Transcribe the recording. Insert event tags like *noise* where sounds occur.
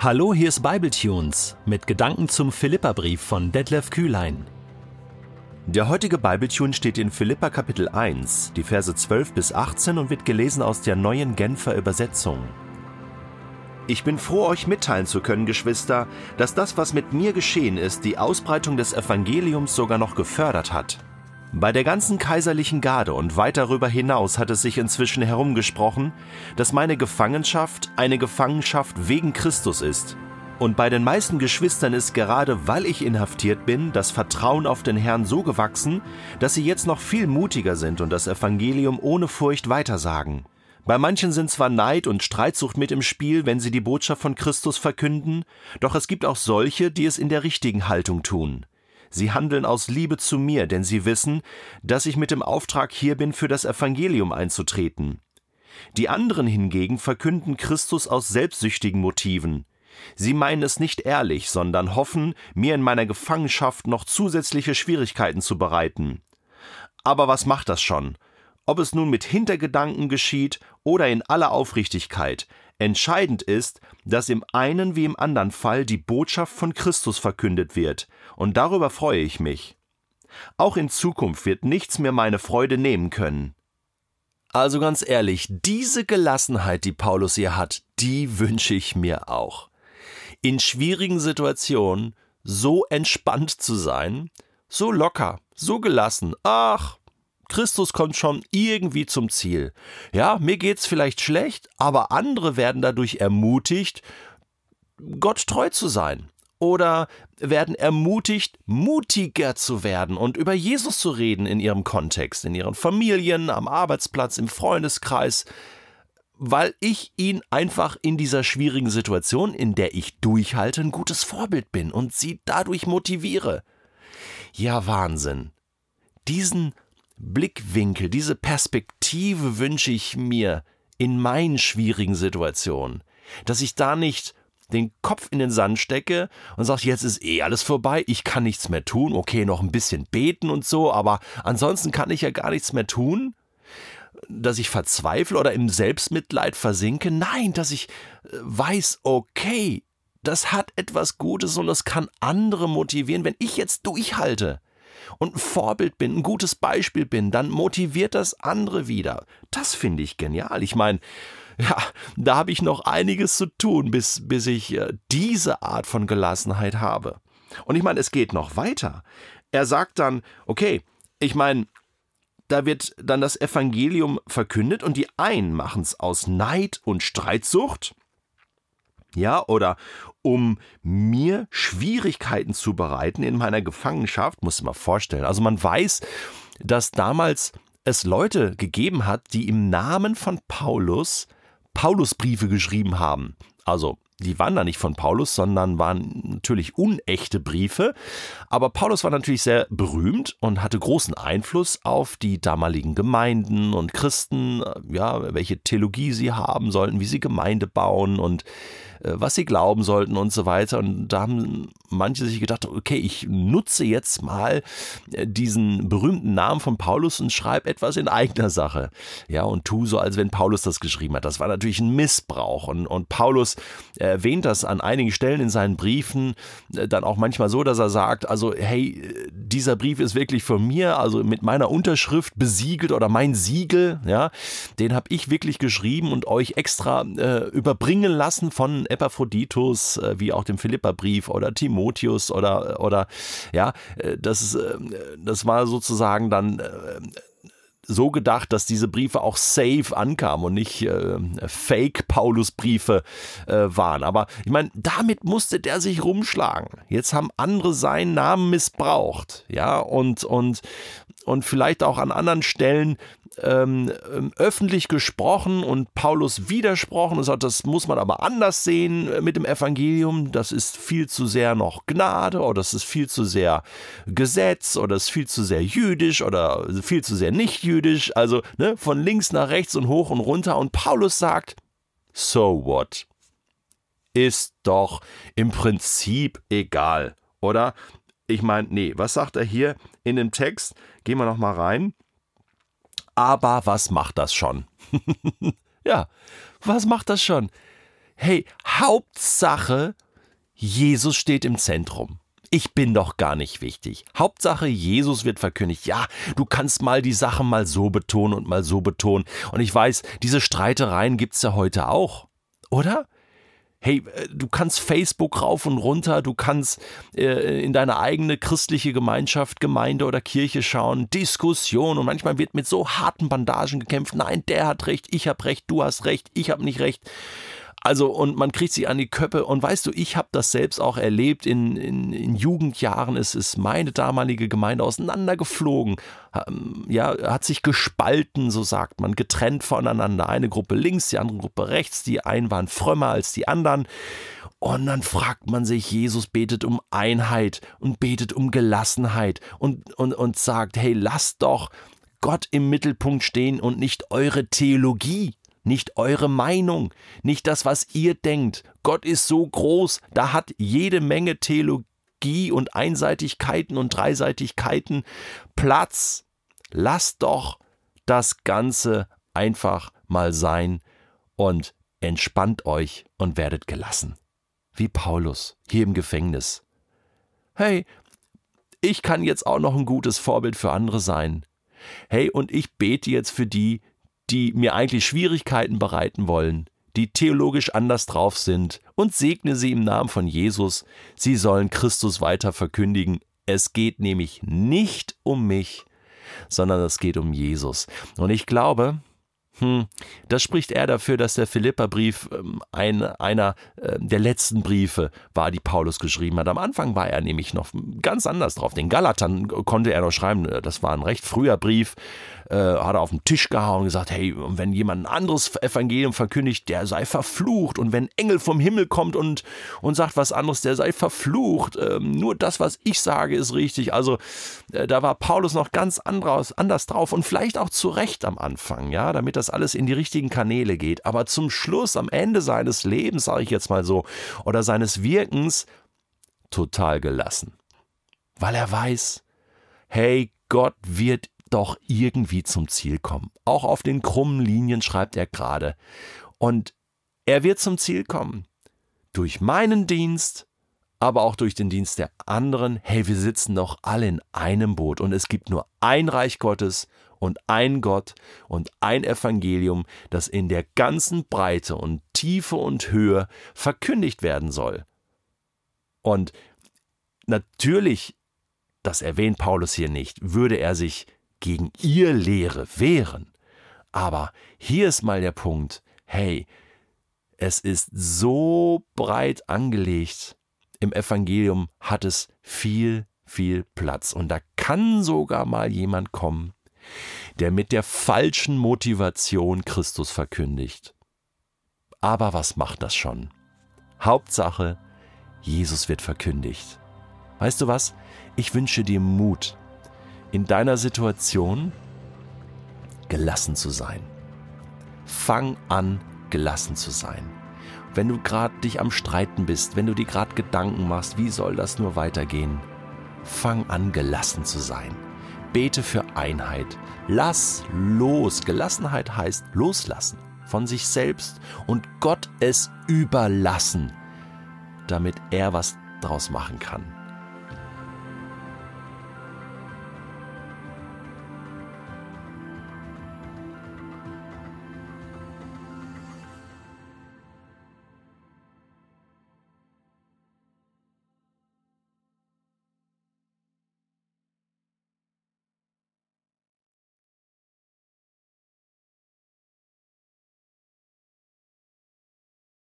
Hallo, hier ist Bibletunes mit Gedanken zum Philipperbrief von Detlef Kühlein. Der heutige Bibletune steht in Philippa Kapitel 1, die Verse 12 bis 18 und wird gelesen aus der neuen Genfer Übersetzung. Ich bin froh, euch mitteilen zu können, Geschwister, dass das, was mit mir geschehen ist, die Ausbreitung des Evangeliums sogar noch gefördert hat. Bei der ganzen kaiserlichen Garde und weit darüber hinaus hat es sich inzwischen herumgesprochen, dass meine Gefangenschaft eine Gefangenschaft wegen Christus ist. Und bei den meisten Geschwistern ist gerade weil ich inhaftiert bin, das Vertrauen auf den Herrn so gewachsen, dass sie jetzt noch viel mutiger sind und das Evangelium ohne Furcht weitersagen. Bei manchen sind zwar Neid und Streitsucht mit im Spiel, wenn sie die Botschaft von Christus verkünden, doch es gibt auch solche, die es in der richtigen Haltung tun. Sie handeln aus Liebe zu mir, denn sie wissen, dass ich mit dem Auftrag hier bin, für das Evangelium einzutreten. Die anderen hingegen verkünden Christus aus selbstsüchtigen Motiven. Sie meinen es nicht ehrlich, sondern hoffen, mir in meiner Gefangenschaft noch zusätzliche Schwierigkeiten zu bereiten. Aber was macht das schon? Ob es nun mit Hintergedanken geschieht oder in aller Aufrichtigkeit, Entscheidend ist, dass im einen wie im anderen Fall die Botschaft von Christus verkündet wird, und darüber freue ich mich. Auch in Zukunft wird nichts mehr meine Freude nehmen können. Also ganz ehrlich, diese Gelassenheit, die Paulus hier hat, die wünsche ich mir auch. In schwierigen Situationen so entspannt zu sein, so locker, so gelassen. Ach, Christus kommt schon irgendwie zum Ziel. Ja, mir geht's vielleicht schlecht, aber andere werden dadurch ermutigt, Gott treu zu sein. Oder werden ermutigt, mutiger zu werden und über Jesus zu reden in ihrem Kontext, in ihren Familien, am Arbeitsplatz, im Freundeskreis, weil ich ihnen einfach in dieser schwierigen Situation, in der ich durchhalte, ein gutes Vorbild bin und sie dadurch motiviere. Ja, Wahnsinn. Diesen Blickwinkel, diese Perspektive wünsche ich mir in meinen schwierigen Situationen, dass ich da nicht den Kopf in den Sand stecke und sage, jetzt ist eh alles vorbei, ich kann nichts mehr tun, okay, noch ein bisschen beten und so, aber ansonsten kann ich ja gar nichts mehr tun, dass ich verzweifle oder im Selbstmitleid versinke, nein, dass ich äh, weiß, okay, das hat etwas Gutes und das kann andere motivieren, wenn ich jetzt durchhalte und ein Vorbild bin, ein gutes Beispiel bin, dann motiviert das andere wieder. Das finde ich genial. Ich meine, ja, da habe ich noch einiges zu tun, bis, bis ich äh, diese Art von Gelassenheit habe. Und ich meine, es geht noch weiter. Er sagt dann, okay, ich meine, da wird dann das Evangelium verkündet und die einen machen es aus Neid und Streitsucht ja, oder um mir Schwierigkeiten zu bereiten in meiner Gefangenschaft, muss mal vorstellen. Also man weiß, dass damals es Leute gegeben hat, die im Namen von Paulus Paulusbriefe geschrieben haben. Also die waren da nicht von Paulus, sondern waren natürlich unechte Briefe. Aber Paulus war natürlich sehr berühmt und hatte großen Einfluss auf die damaligen Gemeinden und Christen, ja, welche Theologie sie haben sollten, wie sie Gemeinde bauen und äh, was sie glauben sollten und so weiter. Und da haben manche sich gedacht, okay, ich nutze jetzt mal äh, diesen berühmten Namen von Paulus und schreibe etwas in eigener Sache. Ja, und tu so, als wenn Paulus das geschrieben hat. Das war natürlich ein Missbrauch. Und, und Paulus erwähnt das an einigen Stellen in seinen Briefen äh, dann auch manchmal so, dass er sagt, also hey, dieser Brief ist wirklich von mir, also mit meiner Unterschrift besiegelt oder mein Siegel, ja, den habe ich wirklich geschrieben und euch extra äh, überbringen lassen von Epaphroditus, äh, wie auch dem Philipperbrief oder Timotheus oder, oder ja, äh, das, äh, das war sozusagen dann so gedacht, dass diese Briefe auch safe ankamen und nicht äh, Fake-Paulus-Briefe äh, waren. Aber ich meine, damit musste der sich rumschlagen. Jetzt haben andere seinen Namen missbraucht, ja, und, und, und vielleicht auch an anderen Stellen ähm, ähm, öffentlich gesprochen und Paulus widersprochen und sagt, das muss man aber anders sehen äh, mit dem Evangelium. Das ist viel zu sehr noch Gnade oder das ist viel zu sehr Gesetz oder das ist viel zu sehr jüdisch oder viel zu sehr nicht jüdisch. Also ne, von links nach rechts und hoch und runter. Und Paulus sagt, so what? Ist doch im Prinzip egal, oder? Ich meine, nee, was sagt er hier in dem Text? Gehen wir noch mal rein. Aber was macht das schon? *laughs* ja, was macht das schon? hey, Hauptsache, Jesus steht im Zentrum. Ich bin doch gar nicht wichtig. Hauptsache, Jesus wird verkündigt. Ja, du kannst mal die Sachen mal so betonen und mal so betonen. Und ich weiß, diese Streitereien gibt's ja heute auch. Oder? Hey, äh, du kannst Facebook rauf und runter, du kannst äh, in deine eigene christliche Gemeinschaft, Gemeinde oder Kirche schauen, Diskussion und manchmal wird mit so harten Bandagen gekämpft. Nein, der hat recht, ich habe recht, du hast recht, ich habe nicht recht. Also, und man kriegt sie an die Köppe. Und weißt du, ich habe das selbst auch erlebt. In, in, in Jugendjahren ist, ist meine damalige Gemeinde auseinandergeflogen. Ähm, ja, hat sich gespalten, so sagt man, getrennt voneinander. Eine Gruppe links, die andere Gruppe rechts. Die einen waren frömmer als die anderen. Und dann fragt man sich, Jesus betet um Einheit und betet um Gelassenheit und, und, und sagt, hey, lasst doch Gott im Mittelpunkt stehen und nicht eure Theologie nicht eure Meinung, nicht das, was ihr denkt. Gott ist so groß, da hat jede Menge Theologie und Einseitigkeiten und Dreiseitigkeiten Platz. Lasst doch das Ganze einfach mal sein und entspannt euch und werdet gelassen. Wie Paulus hier im Gefängnis. Hey, ich kann jetzt auch noch ein gutes Vorbild für andere sein. Hey, und ich bete jetzt für die, die mir eigentlich Schwierigkeiten bereiten wollen, die theologisch anders drauf sind, und segne sie im Namen von Jesus. Sie sollen Christus weiter verkündigen. Es geht nämlich nicht um mich, sondern es geht um Jesus. Und ich glaube, hm, das spricht eher dafür, dass der Philipperbrief ähm, ein, einer äh, der letzten Briefe war, die Paulus geschrieben hat. Am Anfang war er nämlich noch ganz anders drauf. Den Galatern konnte er noch schreiben, das war ein recht früher Brief, äh, hat er auf den Tisch gehauen und gesagt, hey, wenn jemand ein anderes Evangelium verkündigt, der sei verflucht. Und wenn Engel vom Himmel kommt und, und sagt was anderes, der sei verflucht. Ähm, nur das, was ich sage, ist richtig. Also äh, da war Paulus noch ganz anders, anders drauf und vielleicht auch zu Recht am Anfang, ja, damit das alles in die richtigen Kanäle geht. Aber zum Schluss, am Ende seines Lebens, sage ich jetzt mal so, oder seines Wirkens, total gelassen. Weil er weiß, hey, Gott wird doch irgendwie zum Ziel kommen. Auch auf den krummen Linien schreibt er gerade. Und er wird zum Ziel kommen. Durch meinen Dienst, aber auch durch den Dienst der anderen. Hey, wir sitzen doch alle in einem Boot und es gibt nur ein Reich Gottes und ein Gott und ein Evangelium, das in der ganzen Breite und Tiefe und Höhe verkündigt werden soll. Und natürlich, das erwähnt Paulus hier nicht, würde er sich gegen ihr Lehre wehren. Aber hier ist mal der Punkt, hey, es ist so breit angelegt, im Evangelium hat es viel, viel Platz. Und da kann sogar mal jemand kommen, der mit der falschen Motivation Christus verkündigt. Aber was macht das schon? Hauptsache, Jesus wird verkündigt. Weißt du was? Ich wünsche dir Mut, in deiner Situation gelassen zu sein. Fang an, gelassen zu sein. Wenn du gerade dich am Streiten bist, wenn du dir gerade Gedanken machst, wie soll das nur weitergehen, fang an, gelassen zu sein. Bete für Einheit. Lass los. Gelassenheit heißt loslassen von sich selbst und Gott es überlassen, damit er was draus machen kann.